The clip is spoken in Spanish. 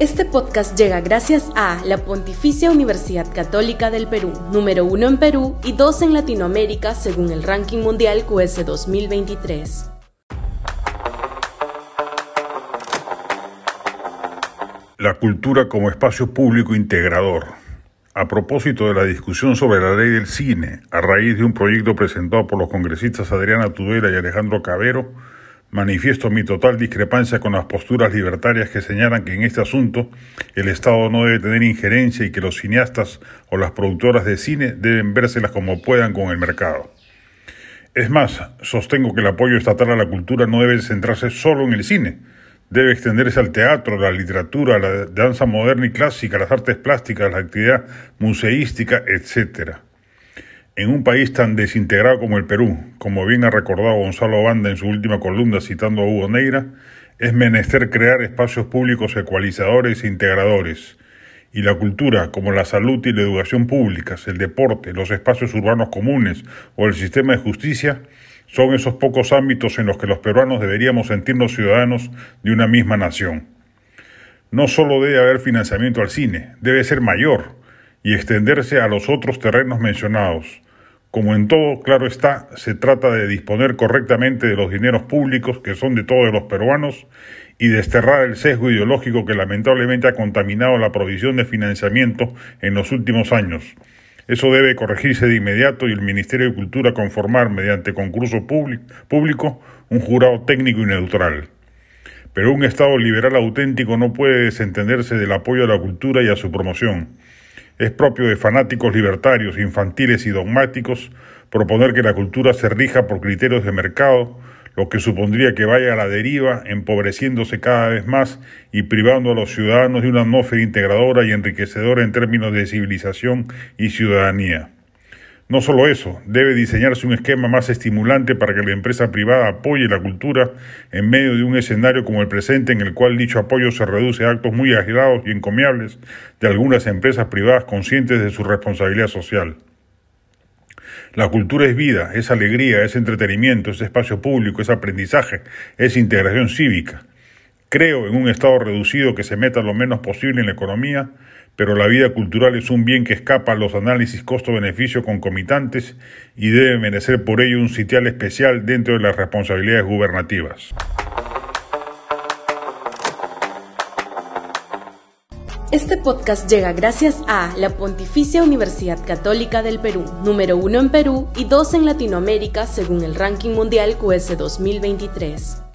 Este podcast llega gracias a la Pontificia Universidad Católica del Perú, número uno en Perú y dos en Latinoamérica según el ranking mundial QS 2023. La cultura como espacio público integrador. A propósito de la discusión sobre la ley del cine, a raíz de un proyecto presentado por los congresistas Adriana Tudela y Alejandro Cabero, Manifiesto mi total discrepancia con las posturas libertarias que señalan que en este asunto el Estado no debe tener injerencia y que los cineastas o las productoras de cine deben vérselas como puedan con el mercado. Es más, sostengo que el apoyo estatal a la cultura no debe centrarse solo en el cine, debe extenderse al teatro, la literatura, la danza moderna y clásica, las artes plásticas, la actividad museística, etcétera. En un país tan desintegrado como el Perú, como bien ha recordado Gonzalo Banda en su última columna citando a Hugo Neira, es menester crear espacios públicos ecualizadores e integradores. Y la cultura, como la salud y la educación públicas, el deporte, los espacios urbanos comunes o el sistema de justicia, son esos pocos ámbitos en los que los peruanos deberíamos sentirnos ciudadanos de una misma nación. No solo debe haber financiamiento al cine, debe ser mayor y extenderse a los otros terrenos mencionados, como en todo, claro está, se trata de disponer correctamente de los dineros públicos que son de todos los peruanos y desterrar el sesgo ideológico que lamentablemente ha contaminado la provisión de financiamiento en los últimos años. Eso debe corregirse de inmediato y el Ministerio de Cultura conformar mediante concurso público un jurado técnico y neutral. Pero un Estado liberal auténtico no puede desentenderse del apoyo a la cultura y a su promoción. Es propio de fanáticos libertarios, infantiles y dogmáticos proponer que la cultura se rija por criterios de mercado, lo que supondría que vaya a la deriva, empobreciéndose cada vez más y privando a los ciudadanos de una atmósfera integradora y enriquecedora en términos de civilización y ciudadanía. No solo eso, debe diseñarse un esquema más estimulante para que la empresa privada apoye la cultura en medio de un escenario como el presente en el cual dicho apoyo se reduce a actos muy aislados y encomiables de algunas empresas privadas conscientes de su responsabilidad social. La cultura es vida, es alegría, es entretenimiento, es espacio público, es aprendizaje, es integración cívica. Creo en un Estado reducido que se meta lo menos posible en la economía, pero la vida cultural es un bien que escapa a los análisis costo-beneficio concomitantes y debe merecer por ello un sitial especial dentro de las responsabilidades gubernativas. Este podcast llega gracias a la Pontificia Universidad Católica del Perú, número uno en Perú y dos en Latinoamérica según el ranking mundial QS 2023.